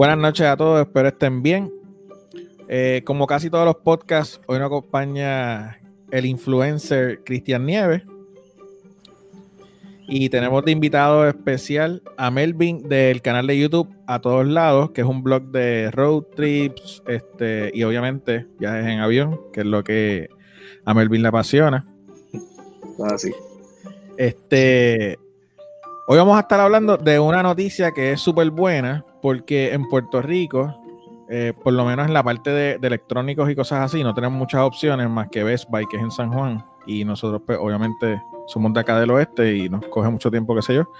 Buenas noches a todos, espero estén bien. Eh, como casi todos los podcasts, hoy nos acompaña el influencer Cristian Nieves. Y tenemos de invitado especial a Melvin del canal de YouTube A Todos Lados, que es un blog de road trips este, y obviamente viajes en avión, que es lo que a Melvin le apasiona. Así. Este, hoy vamos a estar hablando de una noticia que es súper buena, porque en Puerto Rico, eh, por lo menos en la parte de, electrónicos y cosas así, no tenemos muchas opciones más que Best Buy, que es en San Juan, y nosotros, pues, obviamente, somos de acá del oeste y nos coge mucho tiempo, qué sé yo.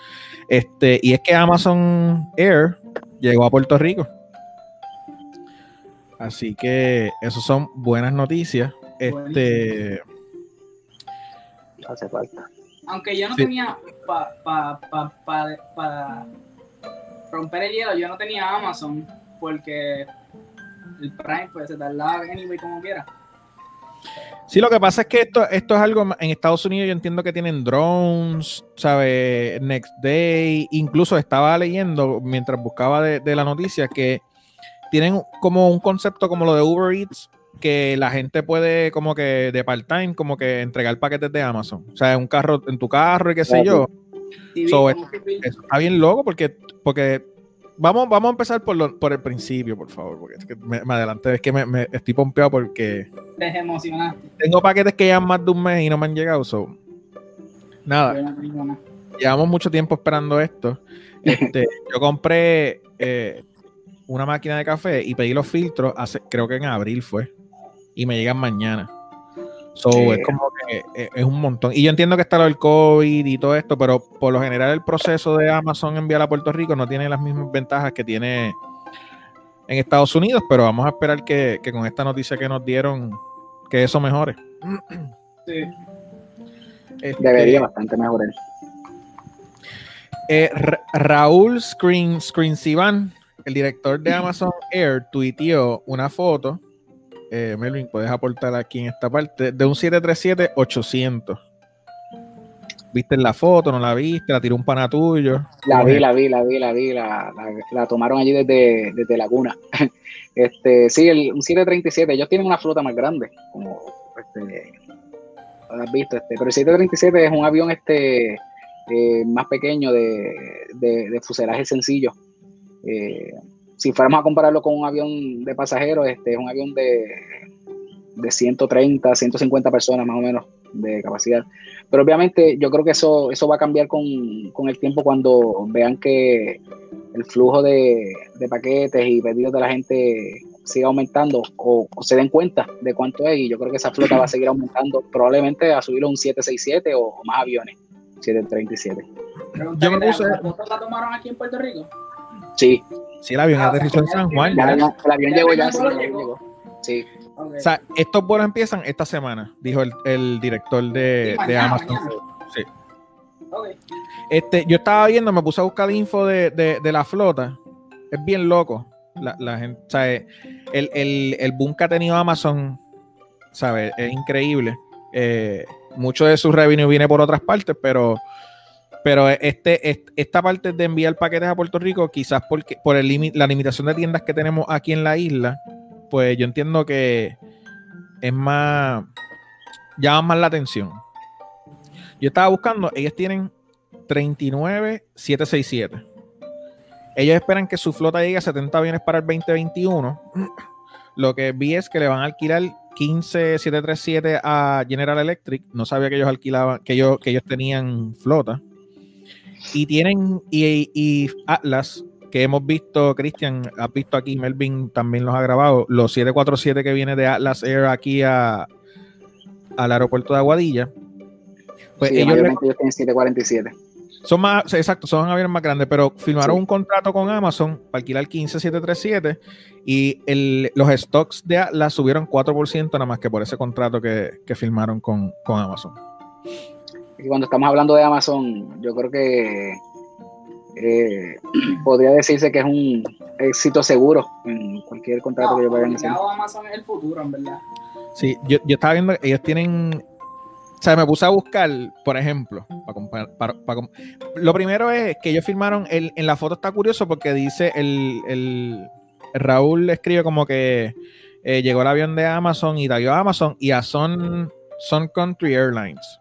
Este, y es que Amazon Air llegó a Puerto Rico. Así que eso son buenas noticias. Este. Hace falta. Aunque yo no tenía para romper el hielo, yo no tenía Amazon porque el Prime pues se tarda anyway como quiera. Sí, lo que pasa es que esto, esto es algo en Estados Unidos. Yo entiendo que tienen drones, ¿sabes? Next Day. Incluso estaba leyendo mientras buscaba de, la noticia que tienen como un concepto como lo de Uber Eats, que la gente puede, como que de part-time, como que entregar paquetes de Amazon. O sea, un carro en tu carro y qué sé yo. Eso está bien loco porque, porque vamos, vamos a empezar por, por el principio, por favor, porque es que me, adelanté, es que me, estoy pompeado porque tengo paquetes que llevan más de un mes y no me han llegado, so. nada, llevamos mucho tiempo esperando esto. Este, yo compré eh, una máquina de café y pedí los filtros, hace, creo que en abril fue, y me llegan mañana. So, es como que eh, es un montón. Y yo entiendo que está lo del COVID y todo esto, pero por lo general el proceso de Amazon enviar a Puerto Rico no tiene las mismas ventajas que tiene en Estados Unidos, pero vamos a esperar que, con esta noticia que nos dieron, que eso mejore. Sí. Este, Debería bastante mejorar. Eh, Raúl Screen, Screen Sivan, el director de Amazon Air, tuiteó una foto eh, Melvin, puedes aportar aquí en esta parte, de un 737-800. ¿Viste la foto? ¿No la viste? ¿La tiró un pana tuyo? La vi, la vi, la vi, la vi, la, la, tomaron allí desde, desde Laguna. este, sí, el, un 737, ellos tienen una flota más grande, como este, has visto, este, pero el 737 es un avión este eh, más pequeño de, de, fuselaje sencillo. Eh, si fuéramos a compararlo con un avión de pasajeros, este es un avión de, de 130, 150 personas más o menos de capacidad. Pero obviamente yo creo que eso, eso va a cambiar con, el tiempo cuando vean que el flujo de, paquetes y pedidos de la gente siga aumentando o, se den cuenta de cuánto es y yo creo que esa flota va a seguir aumentando, probablemente a subirlo a un 767 o, más aviones, 737. Yo me puse... ¿La tomaron aquí en Puerto Rico? Sí. Sí, el avión aterrizó en San Juan. Ya, el avión llegó ya. Sí. O sea, estos vuelos empiezan esta semana, dijo el, director de, Amazon. Sí. Este, yo estaba viendo, me puse a buscar info de, la flota. Es bien loco. La, gente, o sea, el, el, boom que ha tenido Amazon, ¿sabes? Es increíble. Eh, mucho de su revenue viene por otras partes, pero pero este, esta parte de enviar paquetes a Puerto Rico, quizás porque, por el la limitación de tiendas que tenemos aquí en la isla, pues yo entiendo que es más, llama más la atención. Yo estaba buscando, ellos tienen 39767. Ellos esperan que su flota llegue a 70 aviones para el 2021. Lo que vi es que le van a alquilar 15737 a General Electric. No sabía que ellos alquilaban, que ellos, que ellos tenían flota. Y tienen, y, Atlas, que hemos visto, Cristian, has visto aquí, Melvin también los ha grabado, los 747 que viene de Atlas Air aquí a, al aeropuerto de Aguadilla. Pues ellos, tienen 747. Son más, exacto, son aviones más grandes, pero firmaron un contrato con Amazon para alquilar 15737 y el, los stocks de Atlas subieron 4% nada más que por ese contrato que, que firmaron con, con Amazon. Y cuando estamos hablando de Amazon, yo creo que eh, podría decirse que es un éxito seguro en cualquier contrato que yo vaya a hacer. Amazon es el futuro, en verdad. Sí, yo, yo estaba viendo, ellos tienen o sea, me puse a buscar, por ejemplo, para, lo primero es que ellos firmaron, el, en la foto está curioso porque dice, el, el Raúl escribe como que eh, llegó el avión de Amazon y taguió a Amazon y a Sun, Sun Country Airlines.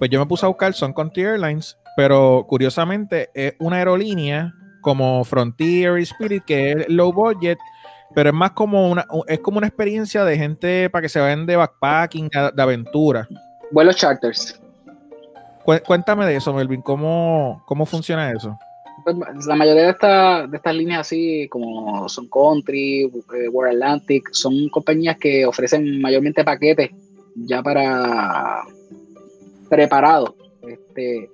Pues yo me puse a buscar Sun Country Airlines, pero curiosamente es una aerolínea como Frontier y Spirit, que es low budget, pero es más como una, es como una experiencia de gente para que se vayan de backpacking, de aventura. Vuelos charters. Cuéntame de eso, Melvin, ¿cómo, cómo funciona eso? Pues, la mayoría de, de estas líneas así, como son Country, eh, World Atlantic, son compañías que ofrecen mayormente paquetes ya para preparados, este,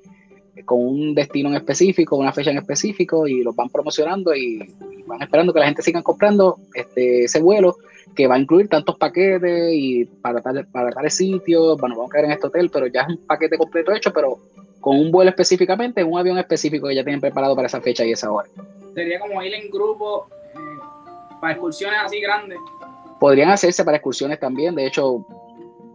con un destino en específico, una fecha en específico, y los van promocionando y, van esperando que la gente siga comprando este, ese vuelo que va a incluir tantos paquetes y para tal, para tales sitios, bueno, vamos a caer en este hotel, pero ya es un paquete completo hecho, pero con un vuelo específicamente, un avión específico que ya tienen preparado para esa fecha y esa hora. Sería como ir en grupo eh, para excursiones así grandes. Podrían hacerse para excursiones también, de hecho,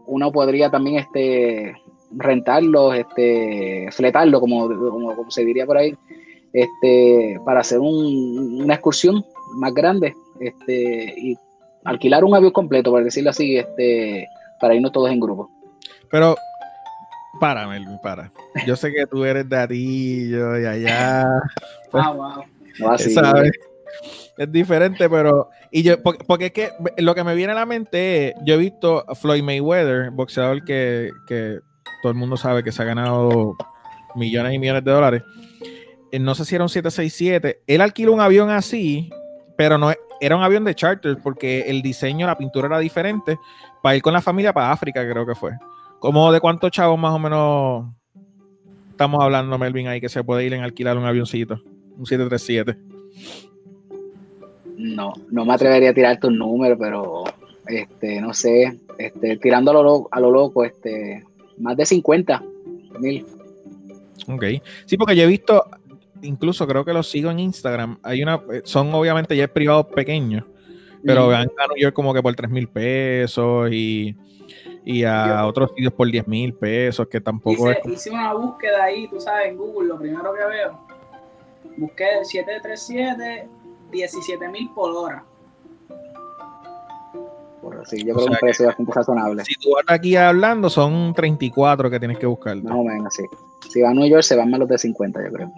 uno podría también este rentarlos, este, fletarlo, como, como, se diría por ahí, este, para hacer una excursión más grande, este, y alquilar un avión completo, por decirlo así, este, para irnos todos en grupo. Pero, para, Melvin, para. Yo sé que tú eres de Atillo y allá. Ah, wow. ¿sabes? Es diferente, pero. Y yo, porque, es que lo que me viene a la mente es: yo he visto a Floyd Mayweather, boxeador que, que todo el mundo sabe que se ha ganado millones y millones de dólares. Eh, no sé si era un 767. Él alquiló un avión así, pero no era un avión de charter porque el diseño, la pintura era diferente para ir con la familia para África, creo que fue. ¿Cómo de cuántos chavos más o menos estamos hablando, Melvin, ahí que se puede ir en alquilar un avioncito? Un 737. No, no me atrevería a tirar tu número, pero este, no sé, este, tirando a lo, a lo loco, este, más de 50 mil. Ok. Sí, porque yo he visto, incluso creo que los sigo en Instagram. Hay una, eh, son obviamente ya privados pequeños, pero van a New York como que por 3 mil pesos y, a otros sitios por 10 mil pesos, que tampoco hice, es. Hice una búsqueda ahí, tú sabes, en Google, lo primero que veo. Busqué el 737, 17 mil por hora. Por así, yo creo que un precio bastante razonable. Si tú vas aquí hablando, son 34 que tienes que buscar. Más o menos, sí. Si va a New York, se van más los de 50, yo creo.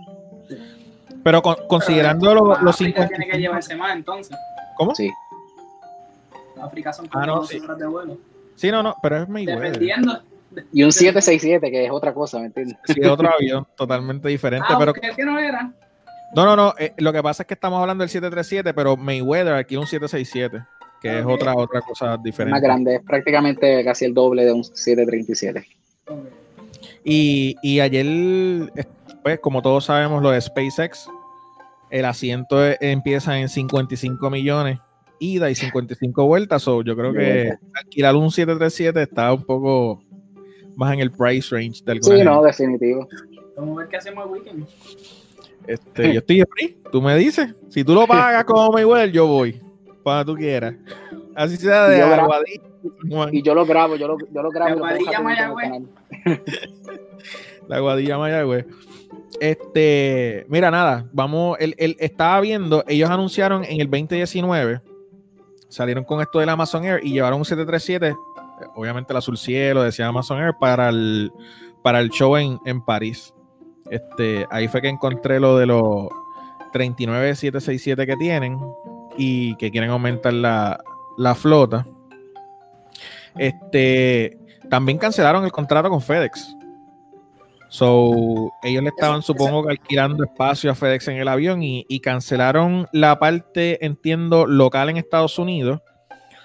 Pero considerando los, los 50. tiene que llevarse más entonces. ¿Cómo? Sí. África son como ah, no, sí. horas de vuelo. Sí, no, no, pero es muy Dependiendo. Y un 767, que es otra cosa, ¿me entiendes? Sí, es otro avión totalmente diferente. Ah, pero que no era. No, no, no. Eh, lo que pasa es que estamos hablando del 737, pero Mayweather aquí un 767, que es otra, otra cosa diferente. Más grande, es prácticamente casi el doble de un 737. Y, y ayer, pues, como todos sabemos, lo de SpaceX, el asiento empieza en 55 millones ida y 55 vueltas. o yo creo que alquilar un 737 está un poco más en el price range del Sí, no, definitivo. Vamos a ver qué hacemos el weekend. Este, yo estoy free, tú me dices. Si tú lo pagas como Mayweather, yo voy. Cuando tú quieras. Así sea de Aguadilla. Y yo lo grabo, yo lo, yo lo grabo. La Aguadilla Mayagüez. La Aguadilla Mayagüez. Este, mira, nada, vamos, él, él, estaba viendo, ellos anunciaron en el 2019, salieron con esto del Amazon Air y llevaron un 737, obviamente el azul cielo, decía Amazon Air, para el, para el show en, en París. Este, ahí fue que encontré lo de los 39767 que tienen y que quieren aumentar la, flota. Este, también cancelaron el contrato con FedEx. So, ellos le estaban, supongo, alquilando espacio a FedEx en el avión y, y, cancelaron la parte, entiendo, local en Estados Unidos.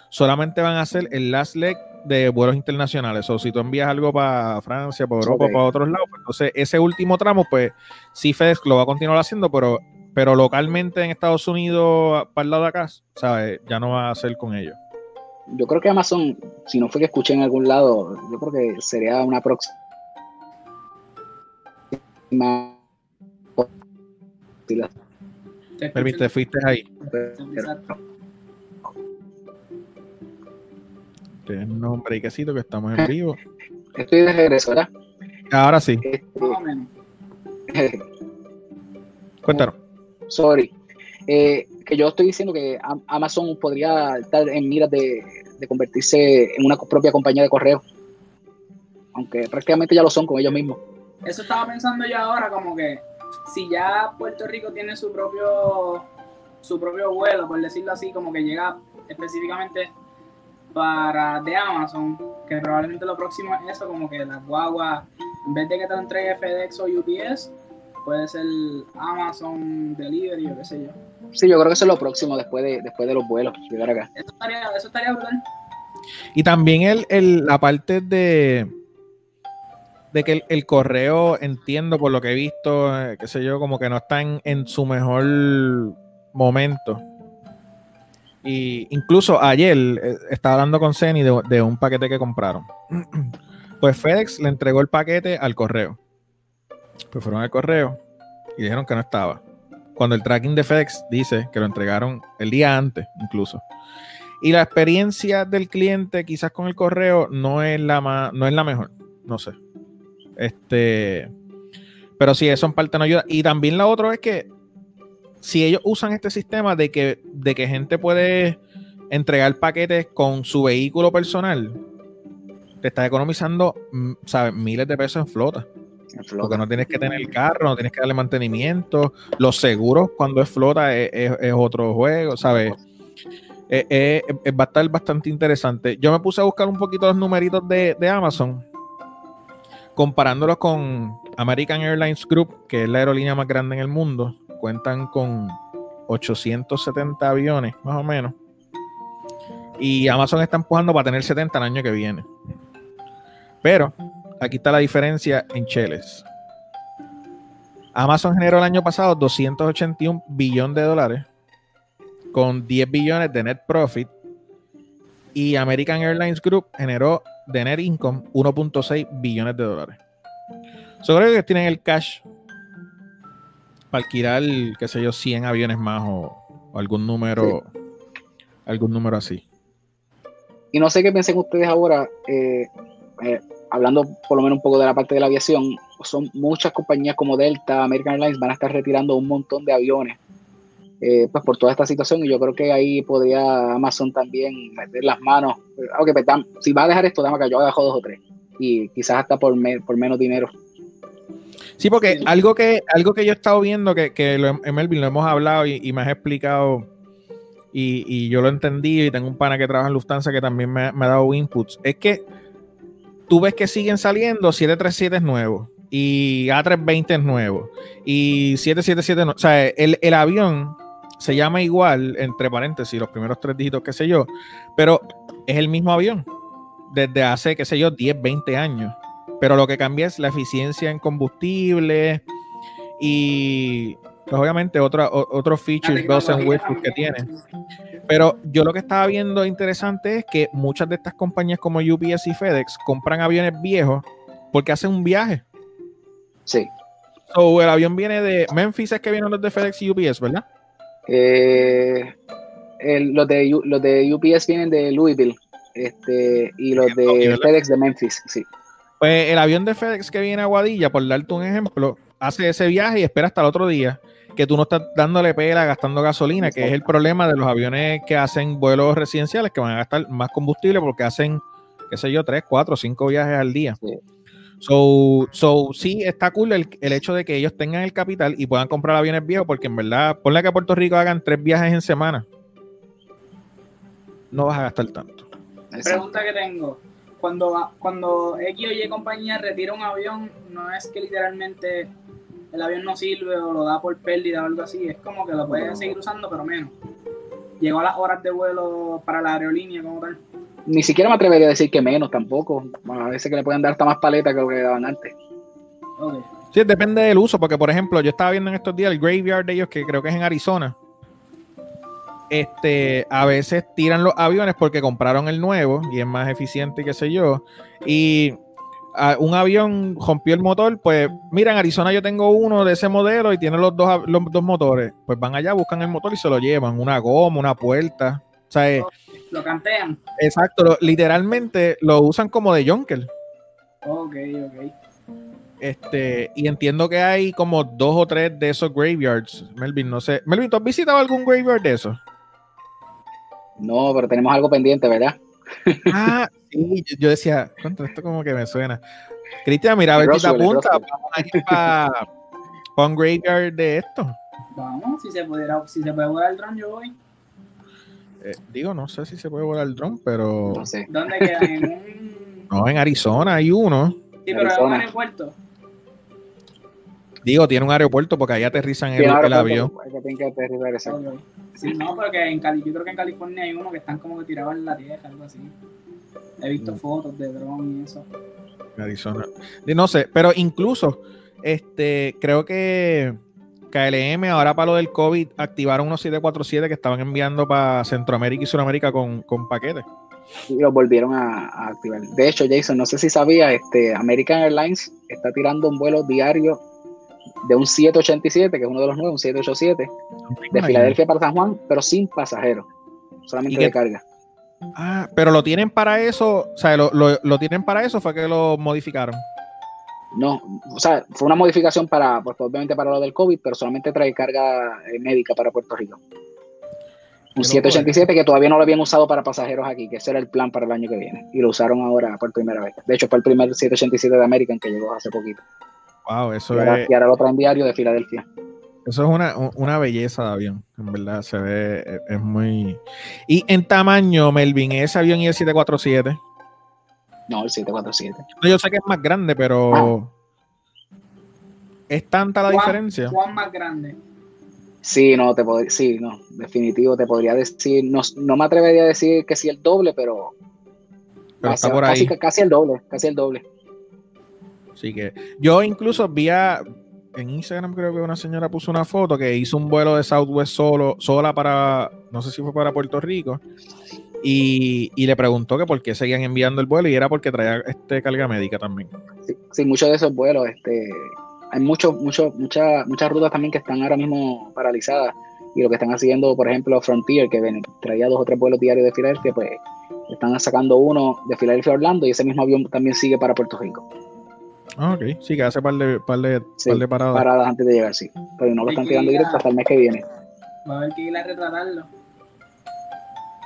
Solamente van a hacer el last leg de vuelos internacionales. O si tú envías algo para Francia, para Europa, para otros lados, pues entonces ese último tramo, pues sí FedEx lo va a continuar haciendo, pero, pero localmente en Estados Unidos, para el lado de acá, ¿sabes? Ya no va a ser con ellos. Yo creo que Amazon, si no fue que escuché en algún lado, yo creo que sería una próxima. Permite, fuiste ahí. Este nombre y quesito que estamos en vivo. Estoy de regreso, ¿verdad? Ahora sí. Este. Cuéntanos. Sorry. Eh, que yo estoy diciendo que Am- Amazon podría estar en miras de, de convertirse en una propia compañía de correo. Aunque prácticamente ya lo son con ellos mismos. Eso estaba pensando yo ahora, como que si ya Puerto Rico tiene su propio su propio vuelo, por decirlo así, como que llega específicamente para de Amazon, que probablemente lo próximo es eso, como que las guaguas, en vez de que te lo entregue FedEx o UPS, puede ser Amazon Delivery o qué sé yo. Sí, yo creo que eso es lo próximo después de, después de los vuelos, llegar acá. Eso estaría, eso estaría brutal. Y también el, el- la parte de, de que el, el correo, entiendo por lo que he visto, eh, qué sé yo, como que no está en, en su mejor momento. Y incluso ayer eh, estaba hablando con Ceni de, de un paquete que compraron. Pues FedEx le entregó el paquete al correo. Pues fueron al correo y dijeron que no estaba. Cuando el tracking de FedEx dice que lo entregaron el día antes, incluso. Y la experiencia del cliente, quizás con el correo, no es la más, no es la mejor. No sé. Este. Pero sí, eso en parte no ayuda. Y también la otra es que si ellos usan este sistema de que, de que gente puede entregar paquetes con su vehículo personal, te estás economizando, mm, ¿sabes? Miles de pesos en flota. Porque no tienes que tener el carro, no tienes que darle mantenimiento. Los seguros, cuando es flota, es, es- es otro juego, ¿sabes? Eh, eh, eh, va a estar bastante interesante. Yo me puse a buscar un poquito los numeritos de, de Amazon, comparándolos con American Airlines Group, que es la aerolínea más grande en el mundo. Cuentan con 870 aviones, más o menos. Y Amazon está empujando para tener 70 el año que viene. Pero aquí está la diferencia en cheles. Amazon generó el año pasado 281 billones de dólares con 10 billones de net profit y American Airlines Group generó de net income 1.6 billones de dólares. Yo creo que tienen el cash para alquilar, qué sé yo, 100 aviones más o, o algún número algún número así. Y no sé qué piensen ustedes ahora, eh, eh, hablando por lo menos un poco de la parte de la aviación, son muchas compañías como Delta, American Airlines van a estar retirando un montón de aviones eh, pues por toda esta situación y yo creo que ahí podría Amazon también meter las manos. Ok, pues dam- si va a dejar esto, dame acá, yo dejo dos o tres y quizás hasta por, me- por menos dinero. Sí, porque Sí. algo que, algo que yo he estado viendo, que, que lo, en Melvin lo hemos hablado y, y me has explicado, y, y yo lo entendí, y tengo un pana que trabaja en Lufthansa que también me, me ha dado inputs, es que tú ves que siguen saliendo 737 es nuevo, y A320 es nuevo, y 777 no, o sea, el, el avión se llama igual, entre paréntesis, los primeros tres dígitos, qué sé yo, pero es el mismo avión desde hace, qué sé yo, 10, 20 años. Pero lo que cambia es la eficiencia en combustible y pues, obviamente otros features, bells and whistles que tiene. Pero yo lo que estaba viendo interesante es que muchas de estas compañías como UPS y FedEx compran aviones viejos porque hacen un viaje. Sí. So, el avión viene de Memphis, es que vienen los de FedEx y UPS, ¿verdad? Eh, el- los, de, los de UPS vienen de Louisville este, y los de. FedEx de Memphis, sí. Pues el avión de FedEx que viene a Guadilla, por darte un ejemplo, hace ese viaje y espera hasta el otro día, que tú no estás dándole pela, gastando gasolina, que es el problema de los aviones que hacen vuelos residenciales, que van a gastar más combustible porque hacen, qué sé yo, tres, cuatro, cinco viajes al día. Sí. So, so, sí, está cool el, el hecho de que ellos tengan el capital y puedan comprar aviones viejos, porque en verdad, ponle que a Puerto Rico hagan tres viajes en semana. No vas a gastar tanto. Exacto. Pregunta que tengo. Cuando, va- cuando X o Y compañía retira un avión, no es que literalmente el avión no sirve o lo da por pérdida o algo así. Es como que lo pueden seguir usando, pero menos. Llegó a las horas de vuelo para la aerolínea como tal. Ni siquiera me atrevería a decir que menos tampoco. Bueno, a veces que le pueden dar hasta más paleta que lo que daban antes. Sí, depende del uso, porque por ejemplo, yo estaba viendo en estos días el graveyard de ellos, que creo que es en Arizona. Este, a veces tiran los aviones porque compraron el nuevo y es más eficiente, qué sé yo. Y un avión rompió el motor, pues mira, en Arizona yo tengo uno de ese modelo y tiene los dos, los dos motores. Pues van allá, buscan el motor y se lo llevan, una goma, una puerta. O sea, eh, Lo cantean. exacto, lo- literalmente lo usan como de junker. Ok, ok. Este, y entiendo que hay como dos o tres de esos graveyards. Melvin, no sé. Melvin, ¿tú has visitado algún graveyard de esos? No, pero tenemos algo pendiente, ¿verdad? Ah, sí, yo- decía, contra esto como que me suena. Cristian, mira, a ver si te Roswell, apunta. Vamos a ir para un graveyard de esto. Vamos, si se pudiera, si se puede volar el dron, yo voy. Eh, digo, no sé si se puede volar el dron, pero No sé. ¿Dónde quedan? En un. no, en Arizona hay uno. Sí, pero en un aeropuerto. Digo, tiene un aeropuerto porque ahí aterrizan el, avión. que tienen que aterrizar, exacto. Sí, no, porque en Cali, yo creo que en California hay uno que están como que tirados en la tierra, algo así. He visto Mm. fotos de dron y eso. Arizona. No sé, pero incluso, este, creo que KLM ahora para lo del COVID activaron unos 747 que estaban enviando para Centroamérica y Sudamérica con, con paquetes. Y los volvieron a, a activar. De hecho, Jason, no sé si sabía, este, American Airlines está tirando un vuelo diario de un 787, que es uno de los nuevos, un 787, de Filadelfia para San Juan, pero sin pasajeros, solamente ¿Y qué- de carga. Ah, pero lo tienen para eso, o sea, lo, lo- lo tienen para eso, fue que lo modificaron. No, o sea, fue una modificación para, pues obviamente para lo del COVID, pero solamente trae carga eh, médica para Puerto Rico. Un Qué 787 que todavía no lo habían usado para pasajeros aquí, que ese era el plan para el año que viene. Y lo usaron ahora por primera vez. De hecho, fue el primer 787 de American que llegó hace poquito. Wow, eso Y ahora, es, y ahora lo traen diario de Filadelfia. Eso es una, una belleza de avión, en verdad, se ve, es, es muy... Y en tamaño, Melvin, ese avión y el 747, No, el 747. no, yo sé que es más grande, pero... ¿Es tanta la ¿Cuán- diferencia? ¿Cuán más grande? Sí, no, te pod- sí, no, definitivo, te podría decir, no, no me atrevería a decir que sí el doble, pero, Pero casi, está por ahí. casi, casi el doble, casi el doble. Así que yo incluso vi a- en Instagram creo que una señora puso una foto que hizo un vuelo de Southwest solo, sola para, no sé si fue para Puerto Rico, y, le preguntó que por qué seguían enviando el vuelo y era porque traía este carga médica también. Sí, sí, muchos de esos vuelos, este, hay muchos, muchos, muchas, muchas rutas también que están ahora mismo paralizadas y lo que están haciendo, por ejemplo, Frontier, que traía dos o tres vuelos diarios de Filadelfia, pues están sacando uno de Filadelfia a Orlando y ese mismo avión también sigue para Puerto Rico, Ah, ok. Sí, que hace par de, par de, Sí, par de paradas. paradas antes de llegar, sí, pero no lo están tirando directo hasta el mes que viene. Va a haber que ir a retratarlo.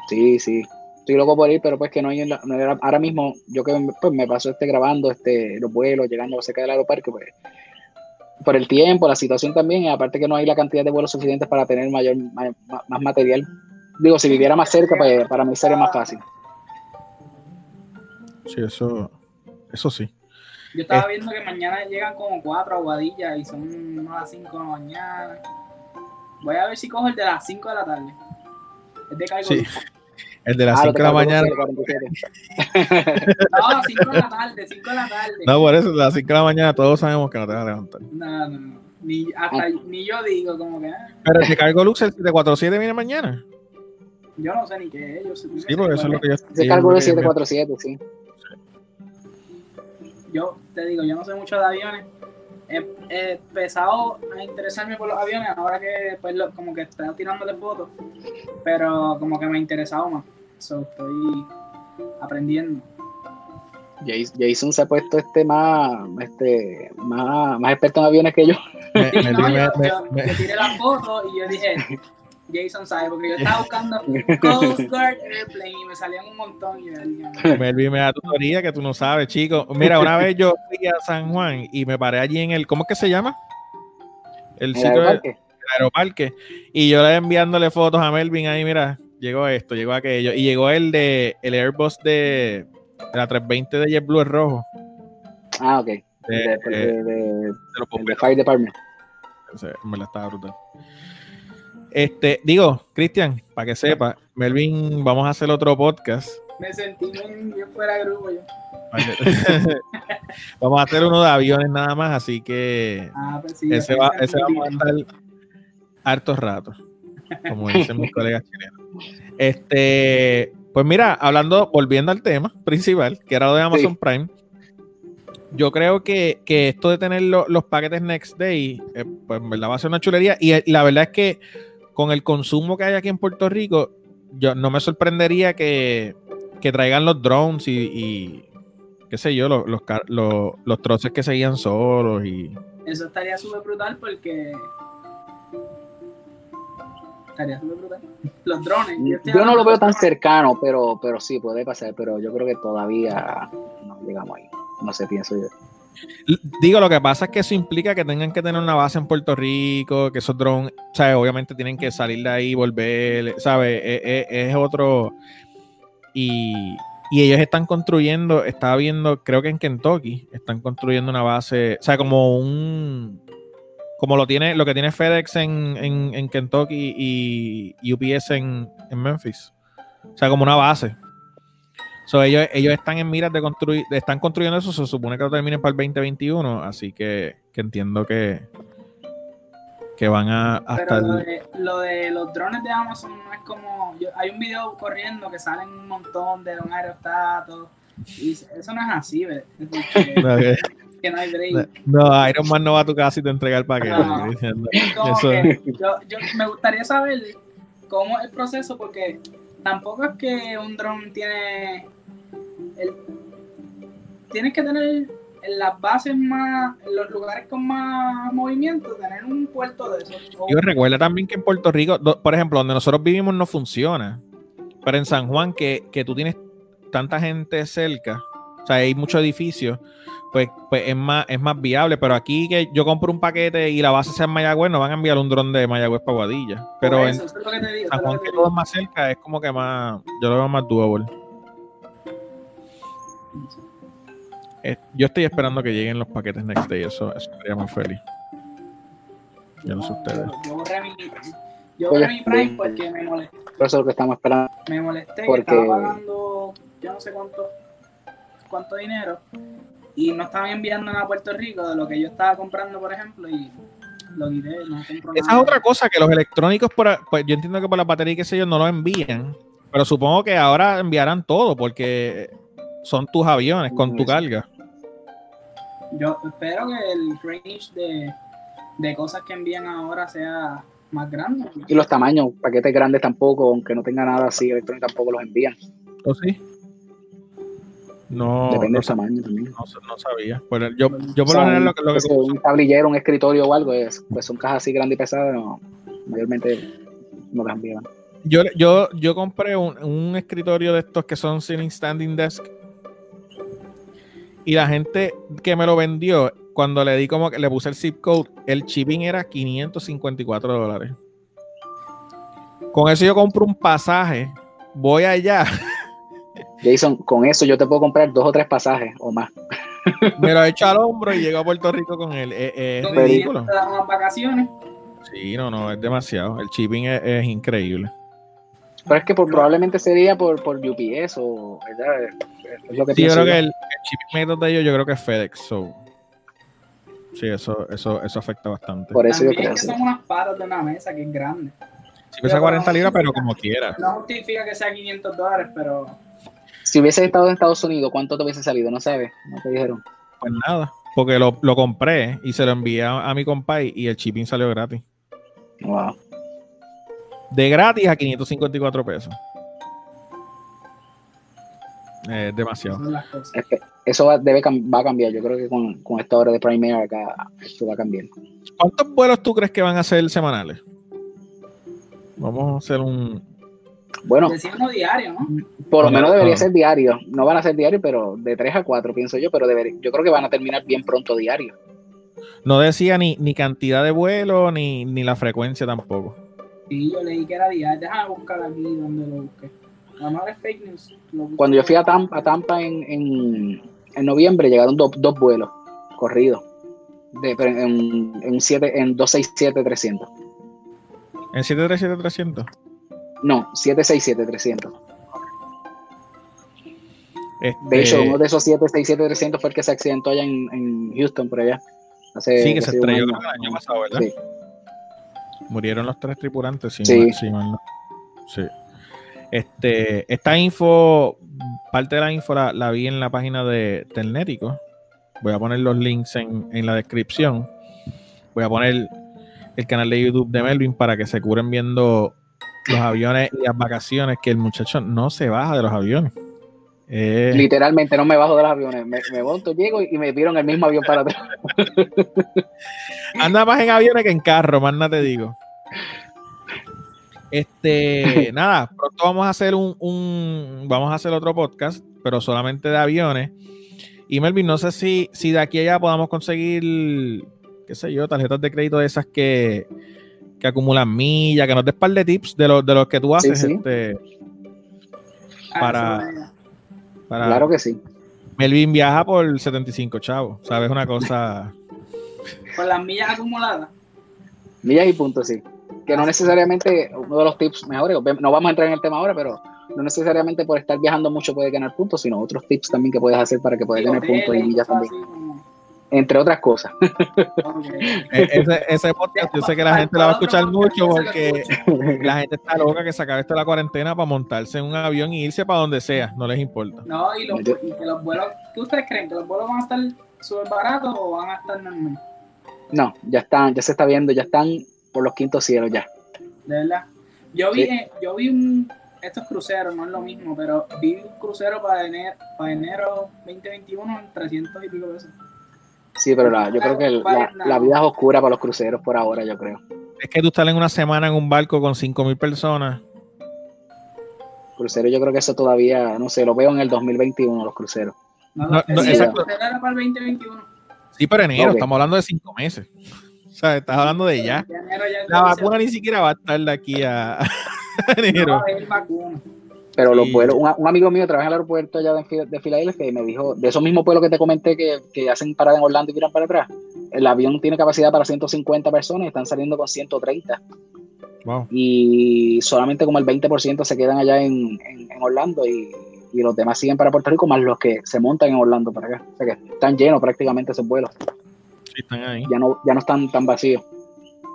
Sí, sí. Estoy loco por ir, pero pues que no hay en la- no era- ahora mismo yo que pues, me paso este grabando este los vuelos, llegando cerca del aeropuerto, pues por el tiempo, la situación también, y aparte que no hay la cantidad de vuelos suficientes para tener mayor ma- ma- más, material. Digo, si viviera más cerca, pues para mí sería más fácil. Sí, eso, eso sí. Yo estaba viendo que mañana llegan como cuatro aguadillas y son a las 5 de la mañana. Voy a ver si cojo el de las 5 de la tarde. Es de Caigo. Sí. El de las Ah, 5 de la mañana. 47. No, 5 de la tarde, 5 de la tarde. No, por eso, de las 5 de la mañana todos sabemos que no te vas a levantar. No, no, no. Ni, hasta, ni yo digo como que, ah, Pero el de cargo Lux, el 747 viene mañana. yo no sé ni qué es. Yo, sé- Sí, porque eso es lo que yo creo de que- 747, sí. Yo te digo, yo no sé mucho de aviones. He, he empezado a interesarme por los aviones ahora que pues lo- como que estoy tirándole fotos, pero como que me ha interesado más. So, estoy aprendiendo. Jas- Jason se ha puesto este más, este, más, más experto en aviones que yo. Me- Sí, me- no, me- yo, me- yo- me- yo tiré la foto y yo dije, Jason sabe, porque yo estaba buscando Coast Guard Airplane y me salían un montón y Melvin me da tutoría que tú no sabes, chico. Mira, una vez yo fui a San Juan y me paré allí en el, ¿cómo es que se llama? El sitio del aeroparque. aeroparque. Y yo le enviándole fotos a Melvin ahí, mira, llegó esto, llegó aquello. Y llegó el de el Airbus de, de la 320 de JetBlue el rojo. Ah, ok. De, De, de, eh, de- de- de los de. Fire Department. Ese, en verdad estaba brutal. Este, digo, Cristian, para que sepa, Melvin, vamos a hacer otro podcast. me sentí bien, bien fuera de grupo yo. vamos a hacer uno de aviones nada más, así que Ah, pues sí, ese, va, es ese vamos a estar hartos ratos, como dicen mis colegas chilenos. Este, pues mira, hablando, volviendo al tema principal, que era lo de Amazon Sí. Prime, yo creo que, que esto de tener lo- los paquetes Next Day, eh, pues en verdad va a ser una chulería. Y eh, la verdad es que con el consumo que hay aquí en Puerto Rico, yo no me sorprendería que, que traigan los drones y, y qué sé yo, los, los, los, los troces que seguían solos y... Eso estaría súper brutal porque. Estaría súper brutal. Los drones. estoy Yo no lo veo tan cercano, pero, pero sí puede pasar, pero yo creo que todavía no llegamos ahí. No sé, pienso yo. Digo, lo que pasa es que eso implica que tengan que tener una base en Puerto Rico, que esos drones, ¿sabes? Obviamente tienen que salir de ahí, volver, ¿sabes? Es, es- es otro... Y, y ellos están construyendo, estaba viendo, creo que en Kentucky, están construyendo una base, o sea, como un... Como lo tiene, lo que tiene FedEx en, en, en Kentucky y UPS en, en Memphis. O sea, como una base. So, ellos, ellos están en miras de construir, están construyendo eso, se supone que lo terminen para el 2021, así que, que entiendo que, que van a hasta Pero lo el, de, lo de los drones de Amazon no es como. yo- hay un video corriendo que salen un montón de un aerostato. Y eso no es así, ¿ves? Es que no hay break. No, Iron Man no va a tu casa y te entrega el paquete. No. diciendo, Como Eso- que yo, yo me gustaría saber cómo es el proceso, porque tampoco es que un dron tiene. El, tienes que tener en las bases más, en los lugares con más movimiento, tener un puerto de esos. Yo recuerda también que en Puerto Rico, do- por ejemplo, donde nosotros vivimos no funciona. Pero en San Juan, que, que tú tienes tanta gente cerca, o sea, hay muchos edificios, pues, pues es, más, es más viable. Pero aquí que yo compro un paquete y la base sea en Mayagüez, no van a enviar un dron de Mayagüez para Guadilla. Pero en eso, eso es lo que te digo, San Juan, que que todo es más cerca, es como que más, yo lo veo más doable. Eh, yo estoy esperando que lleguen los paquetes Next Day, eso, eso estaría muy feliz. Yo no sé ustedes. Yo, borré mi, yo Oye, borré mi Prime porque me molesté, Por eso es lo que estamos esperando. me molesté Porque- que estaba pagando yo no sé cuánto, cuánto dinero y no estaban enviando nada a Puerto Rico de lo que yo estaba comprando, por ejemplo, y lo quité, no compro Esa nada. es otra cosa que los electrónicos, por, pues yo entiendo que por la batería y qué sé yo, no lo envían, pero supongo que ahora enviarán todo porque son tus aviones con tu carga. Yo espero que el range de, de cosas que envían ahora sea más grande. Y los tamaños, paquetes grandes tampoco, aunque no tenga nada así electrónico, tampoco los envían. ¿O sí? No, Depende no, del tamaño también. no- no sabía. Pero yo, yo O por sea, lo general lo que, lo que pues, un tablillero, un escritorio o algo, es, pues son cajas así grandes y pesadas, no, mayormente no las envían. Yo, yo, yo compré un, un escritorio de estos que son sitting standing desk. Y la gente que me lo vendió, cuando le di como que le puse el zip code, el shipping era 554 dólares. Con eso yo compro un pasaje, voy allá, Jason, con eso yo te puedo comprar dos o tres pasajes o más. me lo echo al hombro y llego a Puerto Rico con él. Es, es ridículo. te dan unas vacaciones. Sí, no, no, es demasiado. El shipping es, es increíble. Pero es que por, probablemente sería por, por UPS o ¿verdad? Es lo que Sí, yo creo que yo. el, el shipping method de ellos, yo creo que es FedEx. So. Sí, eso, eso, eso afecta bastante. Por eso yo También creo. que sí. son unas patas de una mesa que es grande. Si pesa 40 libras, pero como quiera. No justifica que sea 500 dólares, pero Si hubieses estado en Estados Unidos, ¿cuánto te hubiese salido? No sabes, no te dijeron. Pues nada, porque lo, lo compré y se lo envié a, a mi compay y el shipping salió gratis. Wow. De gratis a 554 pesos. Es demasiado. eso va, debe, va a cambiar. Yo creo que con, con esta hora de Prime Air acá, esto va a cambiar. ¿Cuántos vuelos tú crees que van a ser semanales? Vamos a hacer un. Bueno, Decía uno diario, ¿no? por lo menos debería no. ser diario. No van a ser diario, pero de 3 a 4, pienso yo. Pero debería, yo creo que van a terminar bien pronto diario. No decía ni, ni cantidad de vuelos ni, ni la frecuencia tampoco. Sí, yo leí que era diario. Déjame buscar aquí donde lo busqué. A lo mejor es fake news. Cuando yo fui a Tampa, a Tampa en, en, en noviembre, llegaron dos, dos vuelos corridos. De, en, en, siete, en 267-300. En 737-300. No, 767-300. Este, De hecho, uno de esos 767-300 fue el que se accidentó allá en, en Houston, por allá. Hace, sí, que se estrelló el año pasado, ¿verdad? Sí. Murieron los tres tripulantes. Sí. mal- si mal no- sí. Este, esta info, parte de la info la, la vi en la página de Telnético. Voy a poner los links en, en la descripción. Voy a poner el canal de YouTube de Melvin para que se curen viendo los aviones y las vacaciones, que el muchacho no se baja de los aviones. Eh, Literalmente no me bajo de los aviones. Me, me monto, llego y me vieron el mismo avión para atrás. anda más en aviones que en carro, más nada te digo. Este, nada, pronto vamos a hacer un, un- vamos a hacer otro podcast, pero solamente de aviones. Y Melvin, no sé si, si de aquí a allá podamos conseguir, qué sé yo, tarjetas de crédito de esas que, que acumulan millas, que nos des par de tips de los de los que tú haces, sí. este, Ah, Para- Claro que sí. Melvin viaja por 75 chavos, ¿sabes? Una cosa. Con las millas acumuladas. Millas y puntos, sí. Que no necesariamente uno de los tips mejores, no vamos a entrar en el tema ahora, pero no necesariamente por estar viajando mucho puedes ganar puntos, sino otros tips también que puedes hacer para que puedas ganar puntos y millas también. Entre otras cosas. ok. E- ese, ese podcast, yo sé que la gente la va a escuchar mucho porque la gente está loca que se acabe esto de la cuarentena para montarse en un avión y irse para donde sea, no les importa. No, y, los, Yo- y que los vuelos, ¿qué ustedes creen? ¿Que los vuelos van a estar súper baratos o van a estar normal? No, ya están, ya se está viendo, ya están por los quintos cielos ya. De verdad. Yo vi, Sí. eh, yo vi un, estos cruceros, no es lo mismo, pero vi un crucero para enero, para enero 2021 en 300 y pico pesos. Sí, pero la- yo creo que el- la, la vida es oscura para los cruceros por ahora, yo creo. Es que tú estás en una semana en un barco con 5.000 personas. Cruceros, yo creo que eso todavía, no sé, lo veo en el 2021, los cruceros. No, No, sí, exacto. el crucero era para el 2021. Sí, pero enero, estamos hablando de cinco meses. Sea, estás hablando de ya. De enero ya La vacuna ni siquiera va a estar de aquí a a no va enero. a haber vacuna. Pero los Sí. vuelos, un, un amigo mío trabaja en el aeropuerto allá de, de Filadelfia y me dijo, de esos mismos vuelos que te comenté que, que hacen parada en Orlando y miran para atrás, el avión tiene capacidad para 150 personas y están saliendo con 130 Wow. y solamente como el 20% se quedan allá en, en- en Orlando y, y los demás siguen para Puerto Rico, más los que se montan en Orlando para acá. O sea que están llenos prácticamente esos vuelos, Sí, están ahí. ya no, ya no están tan vacíos.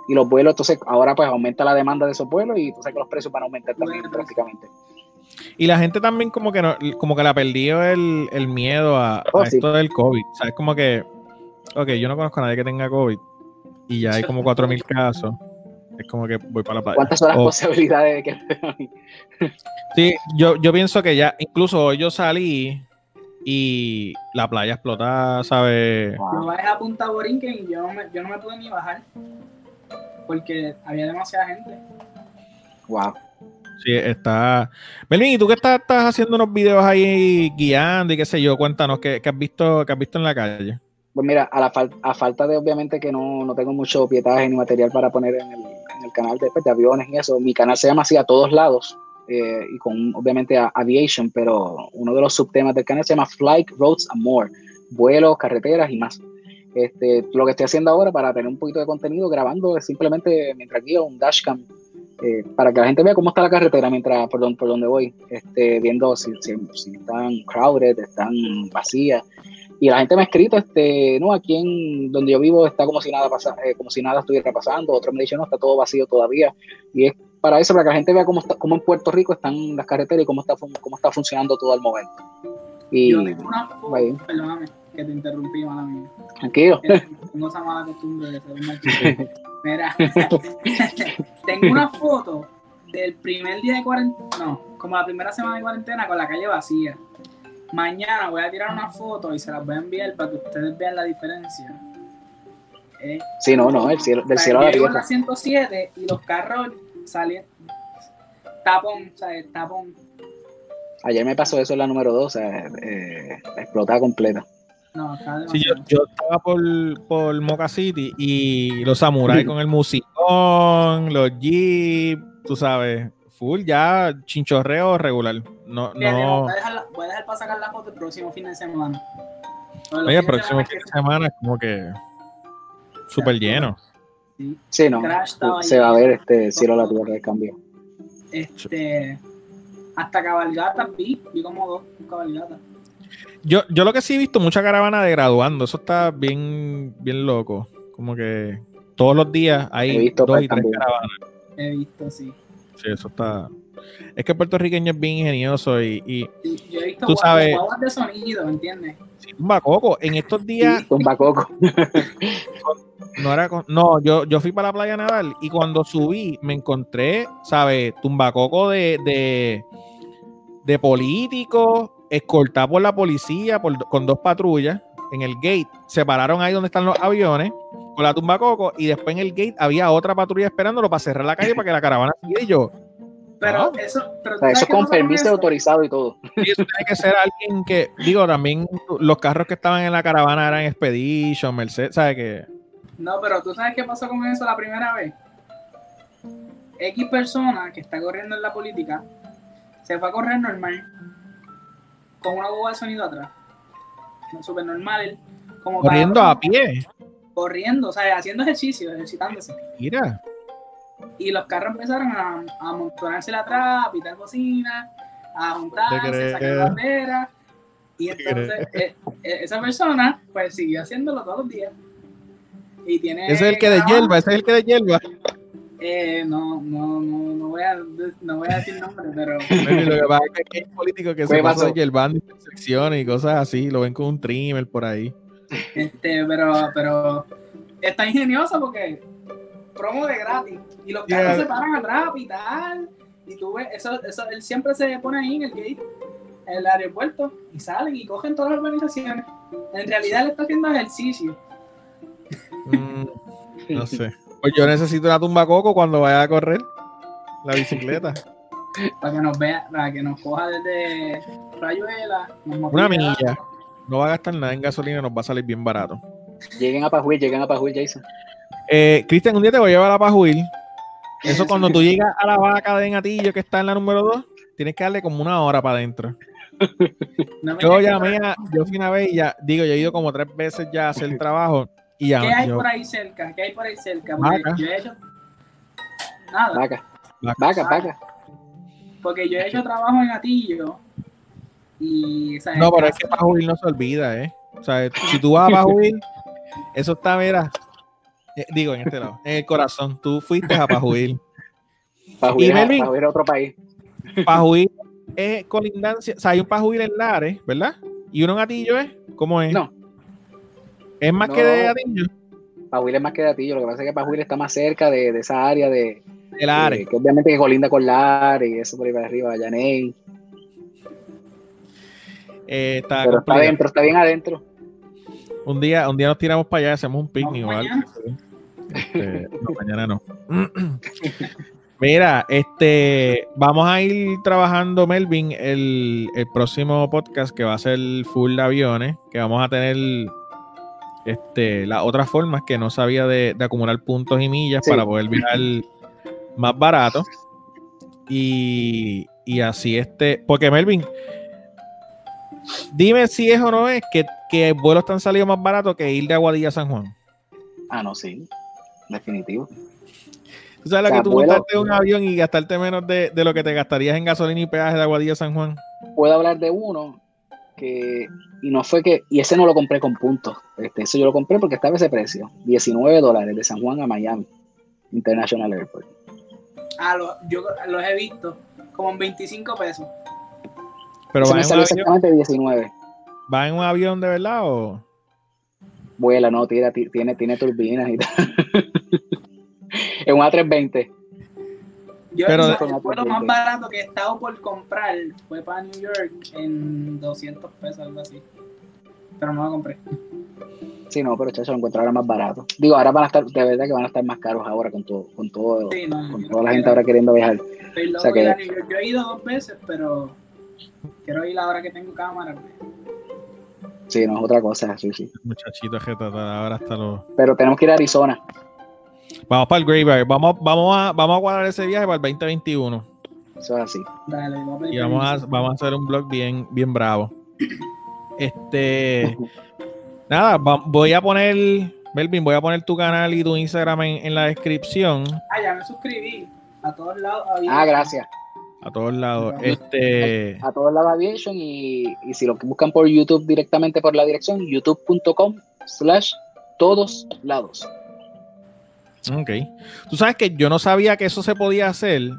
Y los vuelos, entonces ahora pues aumenta la demanda de esos vuelos y tú sabes que los precios van a aumentar también Bueno, prácticamente. Y la gente también como que no, como que le ha perdido el, el miedo a, a Oh, sí. esto del COVID. O sea, es como que, ok, yo no conozco a nadie que tenga COVID y ya hay como 4.000 casos. Es como que voy para la playa. ¿Cuántas son las O- posibilidades de que Sí, yo, yo pienso que ya, incluso hoy yo salí y la playa explota, ¿sabes? Yo bajé a Punta Borinquen y yo no, me, yo no me pude ni bajar porque había demasiada gente. Wow. Sí, está. Melvin, ¿y tú qué estás, estás haciendo unos videos ahí guiando y qué sé yo? Cuéntanos, ¿qué, qué has, visto, qué has visto en la calle? Pues mira, a, la fal- a falta de obviamente que no, no tengo mucho pietaje ni material para poner en el, en el canal de, pues, de aviones y eso, mi canal se llama así a todos lados eh, y con obviamente aviation, pero uno de los subtemas del canal se llama Flight, Roads and More, vuelos, carreteras y más. Este, lo que estoy haciendo ahora para tener un poquito de contenido grabando es simplemente mientras guío un dashcam eh, para que la gente vea cómo está la carretera mientras por por donde voy, este, viendo si, si, si están crowded, están vacías. Y la gente me ha escrito, este, no, aquí en donde yo vivo está como si nada pasa, eh, como si nada estuviera pasando. Otro me dice, no, está todo vacío todavía. Y es para eso, para que la gente vea cómo, está, cómo en Puerto Rico están las carreteras y cómo está, cómo está funcionando todo el momento. Y Yo tengo una foto, perdóname, que te interrumpí, mala mía. tranquilo, Tengo esa mala costumbre de ser un mal chico. Mira, tengo una foto del primer día de cuarentena, no, como la primera semana de cuarentena con la calle vacía. Mañana voy a tirar una foto y se las voy a enviar para que ustedes vean la diferencia. Eh, sí, no, no, el cielo, del cielo a la tierra. la 107 y los carros salían tapón, o sea, tapón. Ayer me pasó eso en la número 2, o sea, eh, explotada completa. No, Sí, yo, yo estaba por, por Moca City y los samuráis con el musicón, los jeeps, tú sabes, full ya chinchorreo regular. No, no. voy, a dejar voy a dejar para sacar la foto el próximo fin de semana. Oye, el próximo fin de semana es como que súper lleno. Sí. Sí, no, Crash estaba se ahí. va a ver este cielo a la tierra el cambio. Este, hasta cabalgatas vi, vi como dos cabalgatas. Yo, yo lo que sí he visto, mucha caravana de graduando, eso está bien, bien loco. Como que todos los días He hay visto dos y tres también. caravanas. He visto, sí. Sí, eso está. Es que el puertorriqueño es bien ingenioso y, y Sí, Yo he visto Tú guaguas- sabes- guaguas de sonido, ¿me entiendes? Sí, tumba coco. En estos días Tumba coco. no era con- no, yo, yo fui para la playa a nadar y cuando subí me encontré, ¿sabes? Tumbacoco de, de, de políticos escoltada por la policía por- con dos patrullas en el gate. Se pararon ahí donde están los aviones con la tumba coco y después en el gate había otra patrulla esperándolo para cerrar la calle para que la caravana siguiera. Y yo, Pero Ah. eso, pero O ¿tú sea, eso con permiso eso? autorizado y todo. Y eso tiene que ser alguien que, digo, también los carros que estaban en la caravana eran Expedition, Mercedes, ¿sabes qué? No, pero tú sabes qué pasó con eso la primera vez. X persona que está corriendo en la política se fue a correr normal con una boba de sonido atrás. Súper normal. Como para- Corriendo a pie. Corriendo, o sea, haciendo ejercicio, ejercitándose. Mira, Y los carros empezaron a, a amontonársele atrás, a pitar bocina, a juntarse, creo. sacar banderas. Y entonces eh, eh, esa persona pues siguió haciendo todos los días. Y tiene ese es el que de grabado- hierba, ese es el que de hierba. Eh, no, no, no, no voy a, no voy a decir nombre, pero Lo que pasa es que hay políticos que se ¿Qué pasan pasó? hierbando intersecciones y cosas así, lo ven con un trimmer por ahí. este, pero, pero está ingenioso porque promo de gratis y los carros Yeah. se paran atrás a pitar y tú ves, eso, eso, él siempre se pone ahí en el gate, en el aeropuerto y salen y cogen todas las organizaciones. En realidad él está haciendo ejercicio. Mm, no sé. Pues yo necesito una tumba coco cuando vaya a correr la bicicleta. Para que nos vea, para que nos coja desde Rayuela. Una milla. No va a gastar nada en gasolina, nos va a salir bien barato. Lleguen a Pajuil, lleguen a Pajuil, Jason. Eh, Cristian, un día te voy a llevar a Pajuil. Eso cuando tú llegas a la vaca de Natillo que está en la número 2, tienes que darle como una hora para adentro. No Yo llamé a, yo fui una vez y ya, digo, yo he ido como tres veces ya a hacer el trabajo y ya. ¿Qué hay yo- por ahí cerca? ¿Qué hay por ahí cerca? Porque Vaca. yo he hecho nada. Vaca, vaca. vaca, vaca. Porque yo he hecho trabajo en Atillo y. No, pero es que Pajuil no se olvida, ¿eh? O sea, si tú vas a Pajuil, eso está, mira, eh, digo, en este lado, en el corazón, tú fuiste a Pajuil. Pajuil, Y Melvin. Pajuil es otro país. Pajuil es colindancia, o sea, hay un Pajuil en Lares, ¿verdad? Y uno en Atillo es, ¿cómo es? No. Es más No. que de Atillo, Pajuil es más que de Atillo, lo que pasa es que Pajuil está más cerca de, de esa área de, de Lares. eh, que obviamente que colinda con Lares y eso por ahí para arriba, Yaney. Eh, está Pero está adentro, está bien adentro. Un día, un día nos tiramos para allá, hacemos un picnic o algo. Este, no, mañana no. Mira, este, vamos a ir trabajando, Melvin, el, el próximo podcast que va a ser full de aviones, que vamos a tener este, las otras formas que no sabía de, de acumular puntos y millas Sí. para poder viajar más barato. Y, y así este, porque Melvin, dime si es o no es que, que vuelos están saliendo más baratos que ir de Aguadilla a San Juan. Ah, no, sí. Definitivo. ¿Tú sabes lo que tú montarte un avión y gastarte menos de, de lo que te gastarías en gasolina y peaje de Aguadilla San Juan? Puedo hablar de uno que, y no fue que, y ese no lo compré con puntos. Este, eso yo lo compré porque estaba ese precio. 19 dólares de San Juan a Miami International Airport. Ah, lo- yo los he visto como en 25 pesos. Pero Eso va me en, un salió avión, exactamente 19. ¿va en un avión de verdad o...? Vuela, no, tira, ti- tiene, tiene turbinas y tal. es un A320. Yo Pero vuelo más barato que he estado por comprar fue para New York en 200 pesos, algo así. Pero no lo compré. Sí, no, pero chacho, lo encontré ahora más barato. Digo, ahora van a estar, de verdad que van a estar más caros ahora con todo, con todo, Sí, no, con toda la gente ahora queriendo viajar. O sea que-. Yo he ido dos veces, pero quiero ir ahora que tengo cámara. Sí, no es otra cosa, sí, sí. Muchachito, que ahora hasta los... Pero tenemos que ir a Arizona. Vamos para el Graveyard. Vamos, vamos, a, vamos a guardar ese viaje para el 2021. Eso es así. Dale, a pedir Y vamos a, vamos a hacer un blog bien, bien bravo. Este... Nada, va- voy a poner... Melvin, voy a poner tu canal y tu Instagram en, en la descripción. Ah, ya me suscribí. A todos lados. Ah, gracias. A todos lados. Este... A todos lados Aviation y, y si lo buscan por YouTube directamente por la dirección, youtube.com slash todos lados. Ok. Tú sabes que yo no sabía que eso se podía hacer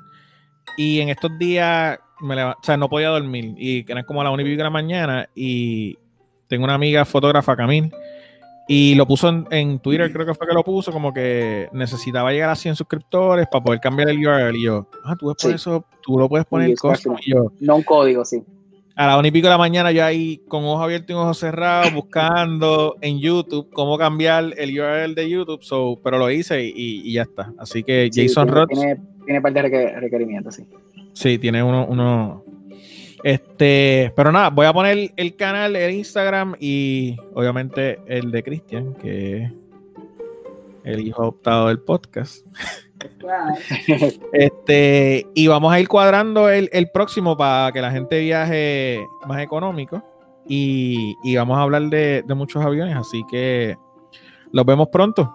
y en estos días me o sea, no podía dormir y que eran como a las 1 y de la mañana y tengo una amiga fotógrafa, Camil, y lo puso en, en Twitter, creo que fue que lo puso, como que necesitaba llegar a 100 suscriptores para poder cambiar el URL y yo, ah, tú, puedes Sí. eso, tú lo puedes poner Y yo, No un código, sí. A la una y pico de la mañana yo ahí con ojo abierto y ojo cerrado buscando en YouTube cómo cambiar el URL de YouTube, so, pero lo hice y, y ya está. Así que Sí, Jason tiene, Roth, tiene, tiene parte de requer- requerimientos, sí. sí, tiene uno, uno, este, pero nada, voy a poner el canal, el Instagram y obviamente el de Cristian, que es el hijo adoptado del podcast. Claro. Este, y vamos a ir cuadrando el, el próximo para que la gente viaje más económico. Y, y vamos a hablar de, de muchos aviones, así que los vemos pronto.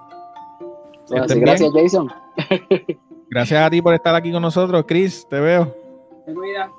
Gracias, Jason. Gracias a ti por estar aquí con nosotros, Chris. Te veo. Te cuida.